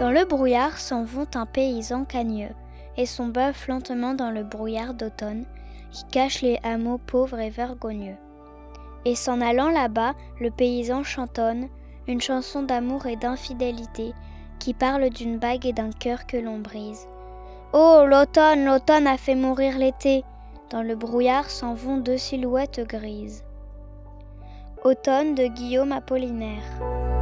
Dans le brouillard s'en vont un paysan cagneux et son bœuf lentement dans le brouillard d'automne qui cache les hameaux pauvres et vergogneux. Et s'en allant là-bas, le paysan chantonne une chanson d'amour et d'infidélité qui parle d'une bague et d'un cœur que l'on brise. Oh, l'automne, l'automne a fait mourir l'été. Dans le brouillard s'en vont deux silhouettes grises. Automne de Guillaume Apollinaire.